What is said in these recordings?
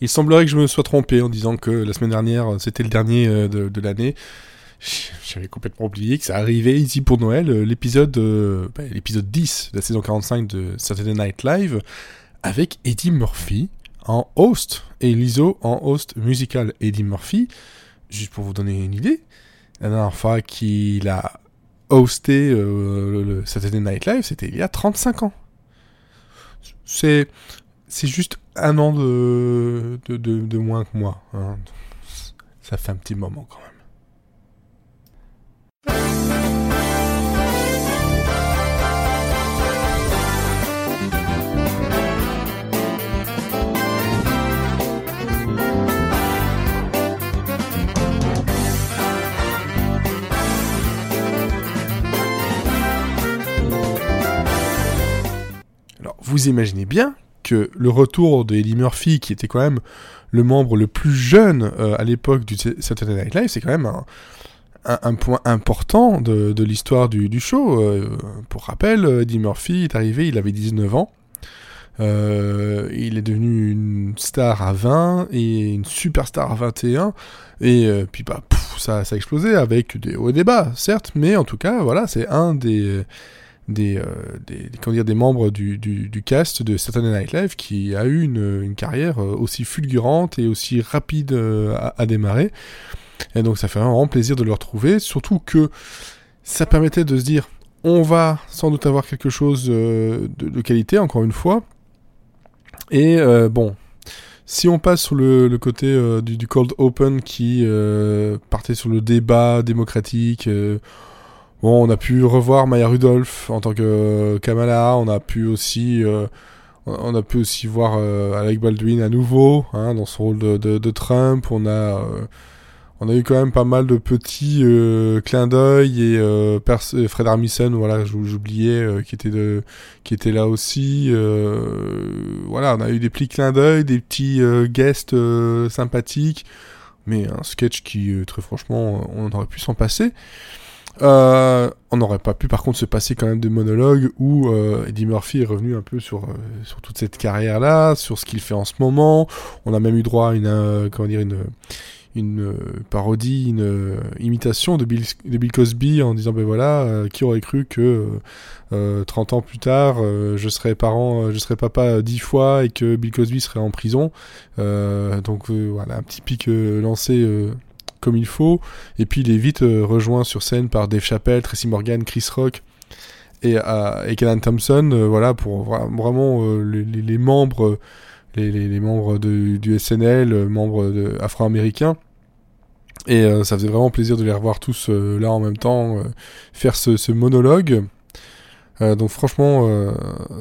Il semblerait que je me sois trompé en disant que la semaine dernière c'était le dernier de, de l'année. J'avais complètement oublié que ça arrivait ici pour Noël, l'épisode bah, l'épisode 10 de la saison 45 de Saturday Night Live avec Eddie Murphy en host et Lizzo en host musical. Eddie Murphy, juste pour vous donner une idée, la dernière fois qu'il a hosté euh, le Saturday Night Live, c'était il y a 35 ans. C'est c'est juste un an de, de, de, moins que moi. Hein. Ça fait un petit moment quand même. vous imaginez bien le retour de Eddie Murphy, qui était quand même le membre le plus jeune euh, à l'époque du Saturday Night Live, c'est quand même un, point important de, l'histoire du, show. Euh, pour rappel, Eddie Murphy est arrivé, il avait 19 ans. Euh, il est devenu une star à 20 et une superstar à 21. Et puis bah, ça, ça a explosé avec des hauts et des bas, certes, mais en tout cas, voilà, c'est un des des, euh, des, comment dire, des membres du, cast de Saturday Night Live qui a eu une, carrière euh, aussi fulgurante et aussi rapide euh, à, démarrer. Et donc ça fait vraiment plaisir de le retrouver, surtout que ça permettait de se dire on va sans doute avoir quelque chose de, qualité, encore une fois. Et bon, si on passe sur le, côté du, Cold Open qui partait sur le débat démocratique, Bon, on a pu revoir Maya Rudolph en tant que Kamala, on a pu aussi, euh, on a pu aussi voir euh, Alec Baldwin à nouveau hein, dans son rôle de, Trump. On a, euh, on a eu quand même pas mal de petits clins d'œil et Fred Armisen, voilà, j'oubliais, qui était qui était là aussi. voilà, on a eu des petits clins d'œil, des petits guests sympathiques, mais un sketch qui, très franchement, on aurait pu s'en passer. Euh, on n'aurait pas pu par contre se passer quand même de monologues où euh, Eddie Murphy est revenu un peu sur, euh, sur toute cette carrière-là, sur ce qu'il fait en ce moment. On a même eu droit à une, comment dire, une, parodie, une imitation de Bill, Bill Cosby en disant ben voilà, qui aurait cru que 30 ans plus tard, je serais parent, je serais papa dix fois et que Bill Cosby serait en prison. donc voilà, un petit pic lancé comme il faut. Et puis il est vite euh, rejoint sur scène par Dave Chappelle, Tracy Morgan, Chris Rock et, euh, et Kenan Thompson. Euh, voilà, pour vraiment les, membres, les, membres du SNL, membres afro-américains. Et ça faisait vraiment plaisir de les revoir tous là en même temps, faire ce, ce monologue. donc franchement,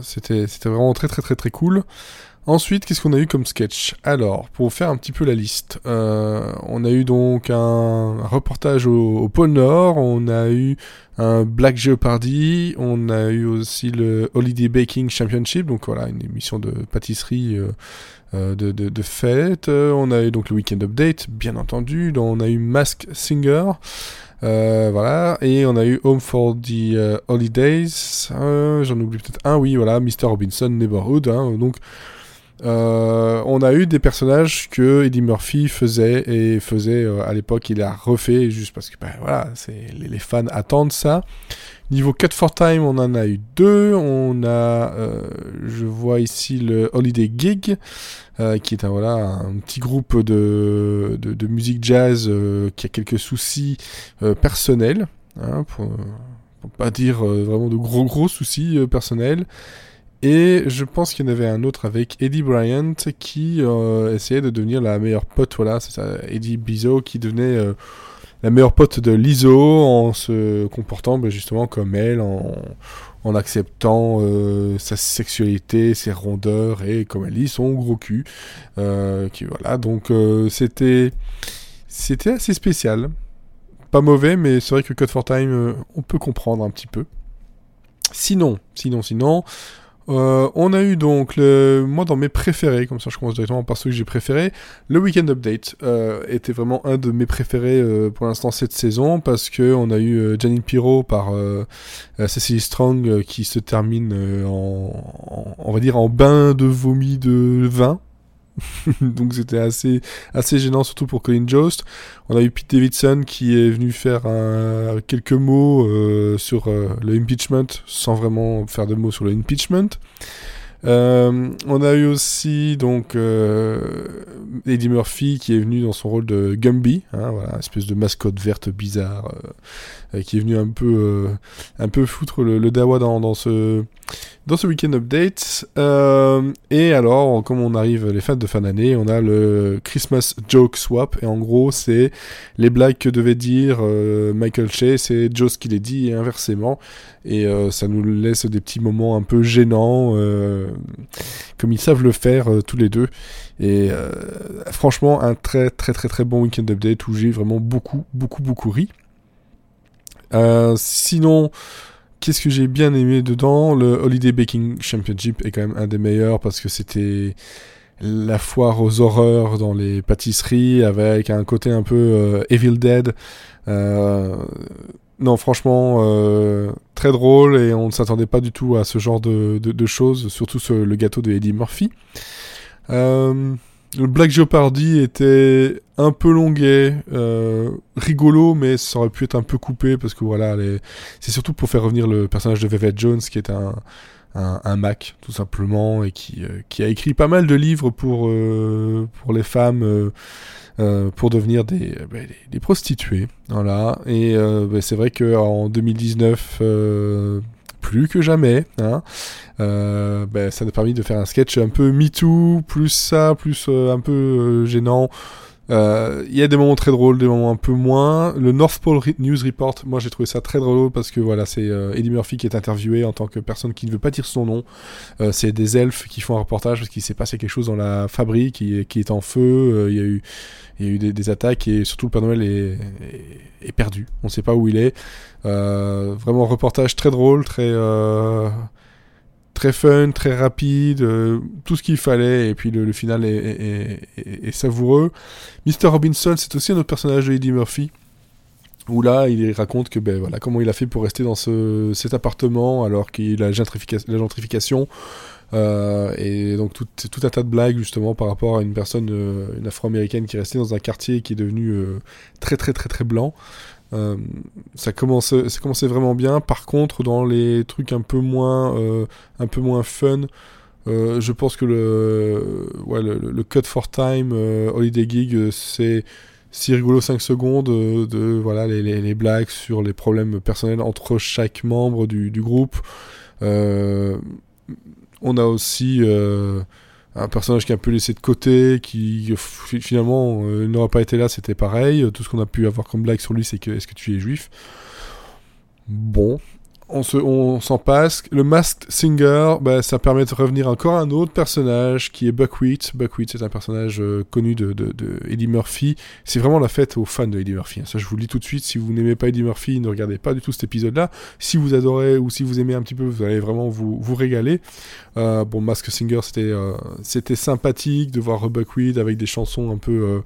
c'était vraiment très très très très cool. Ensuite, qu'est-ce qu'on a eu comme sketch? Alors, pour faire un petit peu la liste, euh, on a eu donc un, reportage au, pôle Nord, on a eu un Black Jeopardy, on a eu aussi le Holiday Baking Championship, donc voilà, une émission de pâtisserie euh, euh, de, fête. On a eu donc le Weekend Update, bien entendu. on a eu Mask Singer. voilà, et on a eu Home for the Holidays. J'en oublie peut-être un, oui, voilà, Mr. Robinson Neighborhood. Hein, donc euh, on a eu des personnages que Eddie Murphy faisait et faisait euh, à l'époque, il a refait juste parce que ben, voilà, c'est les, fans attendent ça. Niveau Cut for Time, on en a eu deux. On a, euh, je vois ici le Holiday Gig, qui est un, voilà, un petit groupe de, de, musique jazz qui a quelques soucis personnels, hein, pour, pour, pas dire vraiment de gros gros soucis personnels. Et je pense qu'il y en avait un autre avec Eddie Bryant qui euh, essayait de devenir la meilleure pote, voilà, c'est ça, Eddie Bizot qui devenait euh, la meilleure pote de Lizzo en se comportant ben, justement comme elle, en, en acceptant euh, sa sexualité, ses rondeurs et comme elle dit son gros cul. qui voilà, donc c'était c'était assez spécial, pas mauvais, mais c'est vrai que Code for Time, on peut comprendre un petit peu. Sinon, sinon, sinon, euh, on a eu donc, le, moi dans mes préférés, comme ça je commence directement par ceux que j'ai préférés, le Weekend Update euh, était vraiment un de mes préférés euh, pour l'instant cette saison parce que on a eu Janine Pirro par Cecily Strong qui se termine en, on va dire en bain de vomi de vin, Donc c'était assez, assez gênant, surtout pour Colin Jost. On a eu Pete Davidson qui est venu faire quelques mots sur le impeachment, sans vraiment faire de mots sur le impeachment. Euh, on a eu aussi donc euh, Eddie Murphy qui est venu dans son rôle de Gumby, hein, voilà, espèce de mascotte verte bizarre, euh, qui est venu un peu, un peu foutre le, le dawa dans, ce dans ce week-end update. Et alors, comme on arrive les fêtes de fin d'année, on a le Christmas Joke Swap. Et en gros, c'est les blagues que devait dire Michael Chase et Joe qui les dit et inversement. Et ça nous laisse des petits moments un peu gênants, comme ils savent le faire tous les deux. Et franchement, un très très très très bon week-end update où j'ai vraiment beaucoup beaucoup beaucoup ri. sinon, Qu'est-ce que j'ai bien aimé dedans? Le Holiday Baking Championship est quand même un des meilleurs parce que c'était la foire aux horreurs dans les pâtisseries avec un côté un peu euh, Evil Dead. Euh, non, franchement, euh, très drôle et on ne s'attendait pas du tout à ce genre de, choses, surtout le gâteau de Eddie Murphy. Euh, le Black Jeopardy était un peu longuet, euh, rigolo, mais ça aurait pu être un peu coupé parce que voilà, c'est surtout pour faire revenir le personnage de Velvet Jones qui est un, un, Mac tout simplement et qui, euh, qui a écrit pas mal de livres pour, euh, pour les femmes. pour devenir des, bah, des, prostituées, voilà. Et bah, c'est vrai qu'en 2019, plus que jamais. Hein. Euh, ben, ça nous a permis de faire un sketch un peu MeToo, plus ça, plus euh, un peu euh, gênant. Il y a des moments très drôles, des moments un peu moins. Le North Pole News Report, moi j'ai trouvé ça très drôle parce que voilà, c'est Eddie Murphy qui est interviewé en tant que personne qui ne veut pas dire son nom. c'est des elfes qui font un reportage parce qu'il s'est passé quelque chose dans la fabrique qui, est en feu. Il y a eu y a eu des, attaques et surtout le Père Noël est, est, perdu. On ne sait pas où il est. Euh, vraiment reportage très drôle, très euh, très fun, très rapide, euh, tout ce qu'il fallait et puis le, final est, savoureux. Mr Robinson, c'est aussi un autre personnage de Eddie Murphy où là il raconte que ben voilà comment il a fait pour rester dans ce, cet appartement alors qu'il a la gentrification euh, et donc tout, un tas de blagues justement par rapport à une personne, euh, une afro-américaine qui est restée dans un quartier qui est devenu très très très très blanc. Ça commençait, ça commençait vraiment bien. Par contre, dans les trucs un peu moins, un peu moins fun, je pense que le, ouais, le, cut for time holiday gig, c'est si rigolo 5 secondes de voilà les, blagues sur les problèmes personnels entre chaque membre du, groupe. Euh, on a aussi euh, un personnage qui est un peu laissé de côté, qui finalement euh, n'aurait pas été là, c'était pareil. Tout ce qu'on a pu avoir comme blague sur lui, c'est que est-ce que tu es juif? Bon, on s'en passe. Le Masked Singer, bah, ça permet de revenir encore à un autre personnage qui est Buckwheat. Buckwheat, c'est un personnage euh, connu de, Eddie Murphy. C'est vraiment la fête aux fans de Eddie Murphy. Hein. Ça, je vous le dis tout de suite. Si vous n'aimez pas Eddie Murphy, ne regardez pas du tout cet épisode-là. Si vous adorez ou si vous aimez un petit peu, vous allez vraiment vous, régaler. Euh, bon, Masked Singer, c'était euh, c'était sympathique de voir Buckwheat avec des chansons un peu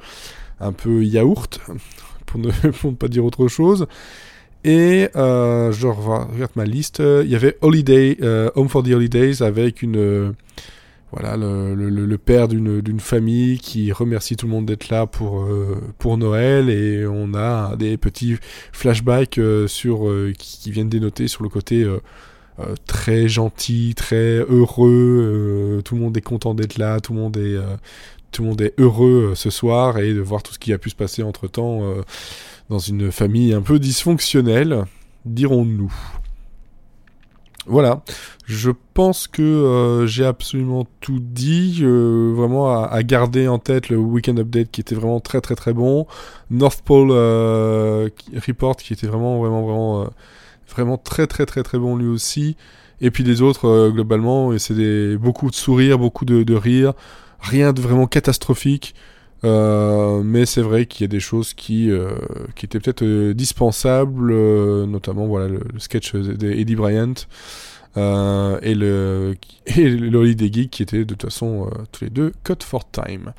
un peu yaourt, pour ne pas dire autre chose. Et euh, je regarde ma liste. Il y avait Holiday, euh, Home for the Holidays avec une euh, voilà le, le, père d'une famille qui remercie tout le monde d'être là pour euh, pour Noël et on a des petits flashbacks sur qui, viennent dénoter sur le côté très gentil, très heureux. tout le monde est content d'être là, tout le monde est tout le monde est heureux ce soir et de voir tout ce qui a pu se passer entre temps dans une famille un peu dysfonctionnelle, dirons-nous. Voilà, je pense que euh, j'ai absolument tout dit, euh, vraiment à, garder en tête le Weekend Update qui était vraiment très très très bon, North Pole euh, Report qui était vraiment vraiment vraiment vraiment très très très très bon lui aussi, et puis les autres globalement, c'est beaucoup de sourires, beaucoup de, de rires, rien de vraiment catastrophique. Euh, mais c'est vrai qu'il y a des choses qui, euh, qui étaient peut-être euh, dispensables, notamment voilà le, sketch d'Eddie Bryant et le et le Geek qui étaient de toute façon tous les deux cut for time.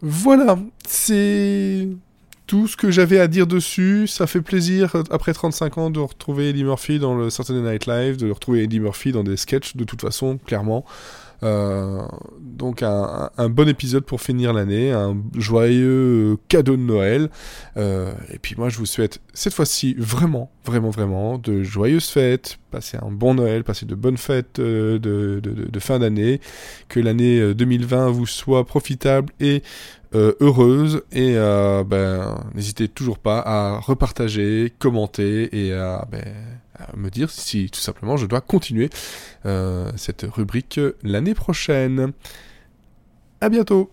Voilà, c'est tout ce que j'avais à dire dessus. Ça fait plaisir après 35 ans de retrouver Eddie Murphy dans le Saturday Night Live, de retrouver Eddie Murphy dans des sketchs de toute façon, clairement. Donc un, bon épisode pour finir l'année, un joyeux cadeau de Noël. et puis moi je vous souhaite cette fois-ci vraiment, vraiment, vraiment de joyeuses fêtes, passez un bon Noël, passez de bonnes fêtes de, de, de fin d'année, que l'année 2020 vous soit profitable et euh, heureuse et euh, ben, n'hésitez toujours pas à repartager, commenter et à, ben, me dire si tout simplement je dois continuer euh, cette rubrique l'année prochaine. À bientôt